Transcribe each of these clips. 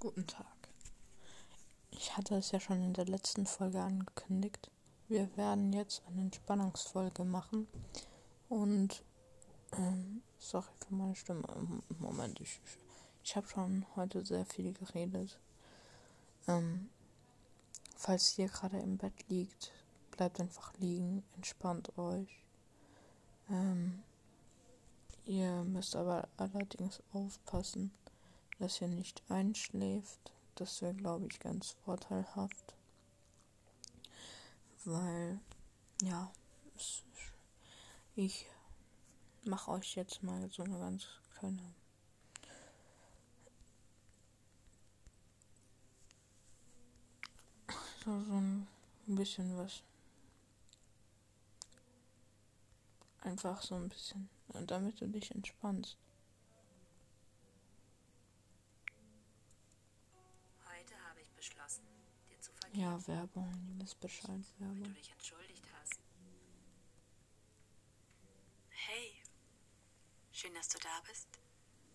Guten Tag. Ich hatte es ja schon in der letzten Folge angekündigt. Wir werden jetzt eine Entspannungsfolge machen. Und, ähm, sorry für meine Stimme. Moment, ich, ich habe schon heute sehr viel geredet. Ähm, falls ihr gerade im Bett liegt, bleibt einfach liegen, entspannt euch. Ähm, ihr müsst aber allerdings aufpassen dass ihr nicht einschläft. Das wäre, glaube ich, ganz vorteilhaft. Weil, ja, ich mache euch jetzt mal so eine ganz kleine so, so ein bisschen was. Einfach so ein bisschen, damit du dich entspannst. Ja, Werbung, ihr wisst Bescheid, Werbung. Du dich entschuldigt hast. Hey, schön, dass du da bist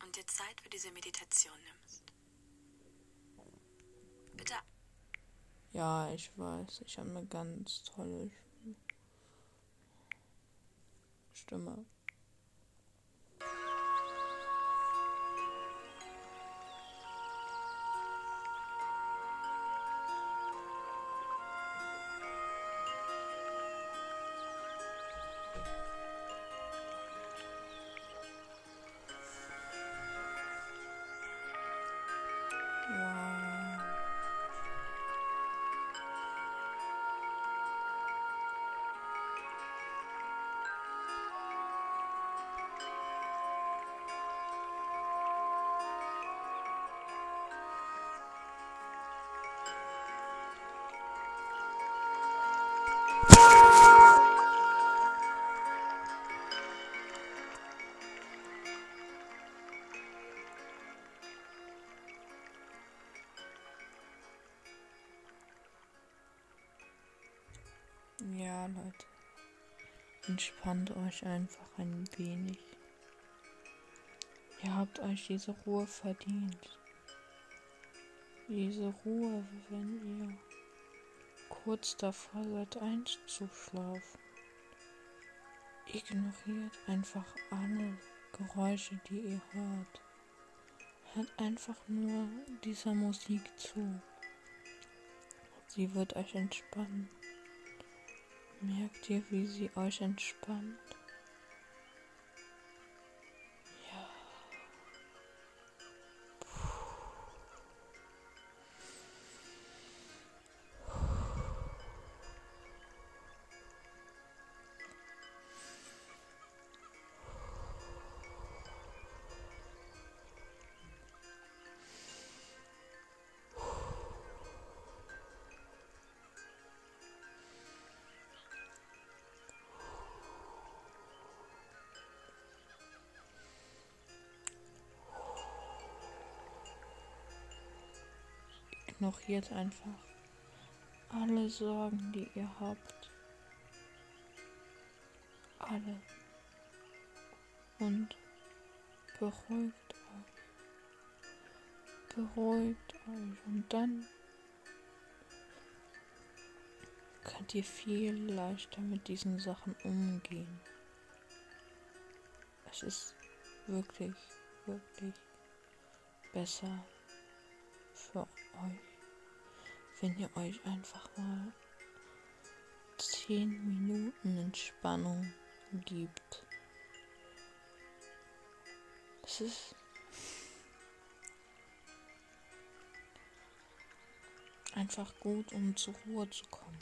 und dir Zeit für diese Meditation nimmst. Bitte. Ja, ich weiß, ich habe eine ganz tolle Stimme. Ja, Leute. Entspannt euch einfach ein wenig. Ihr habt euch diese Ruhe verdient. Diese Ruhe, wenn ihr kurz davor seid einzuschlafen. Ignoriert einfach alle Geräusche, die ihr hört. Hört einfach nur dieser Musik zu. Sie wird euch entspannen. Merkt ihr, wie sie euch entspannt? Ignoriert einfach alle Sorgen, die ihr habt. Alle. Und beruhigt euch. Beruhigt euch. Und dann könnt ihr viel leichter mit diesen Sachen umgehen. Es ist wirklich, wirklich besser für euch wenn ihr euch einfach mal 10 Minuten Entspannung gibt. Das ist einfach gut, um zur Ruhe zu kommen.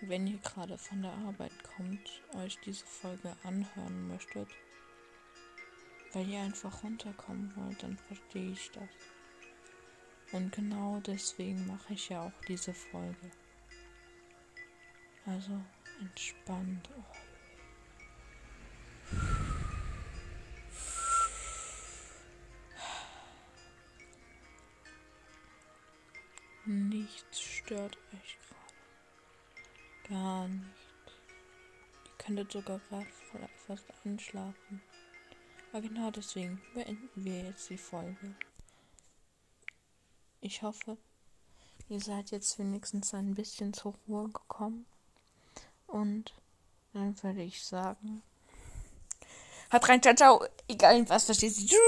Wenn ihr gerade von der Arbeit kommt, euch diese Folge anhören möchtet, weil ihr einfach runterkommen wollt, dann verstehe ich das. Und genau deswegen mache ich ja auch diese Folge. Also entspannt euch. Nichts stört euch gerade. Gar nicht. Ihr könntet sogar gerade fast einschlafen. Aber genau deswegen beenden wir jetzt die Folge. Ich hoffe, ihr seid jetzt wenigstens ein bisschen zur Ruhe gekommen. Und dann würde ich sagen, hat rein, ciao, ciao, egal was verstehst du, tschüss.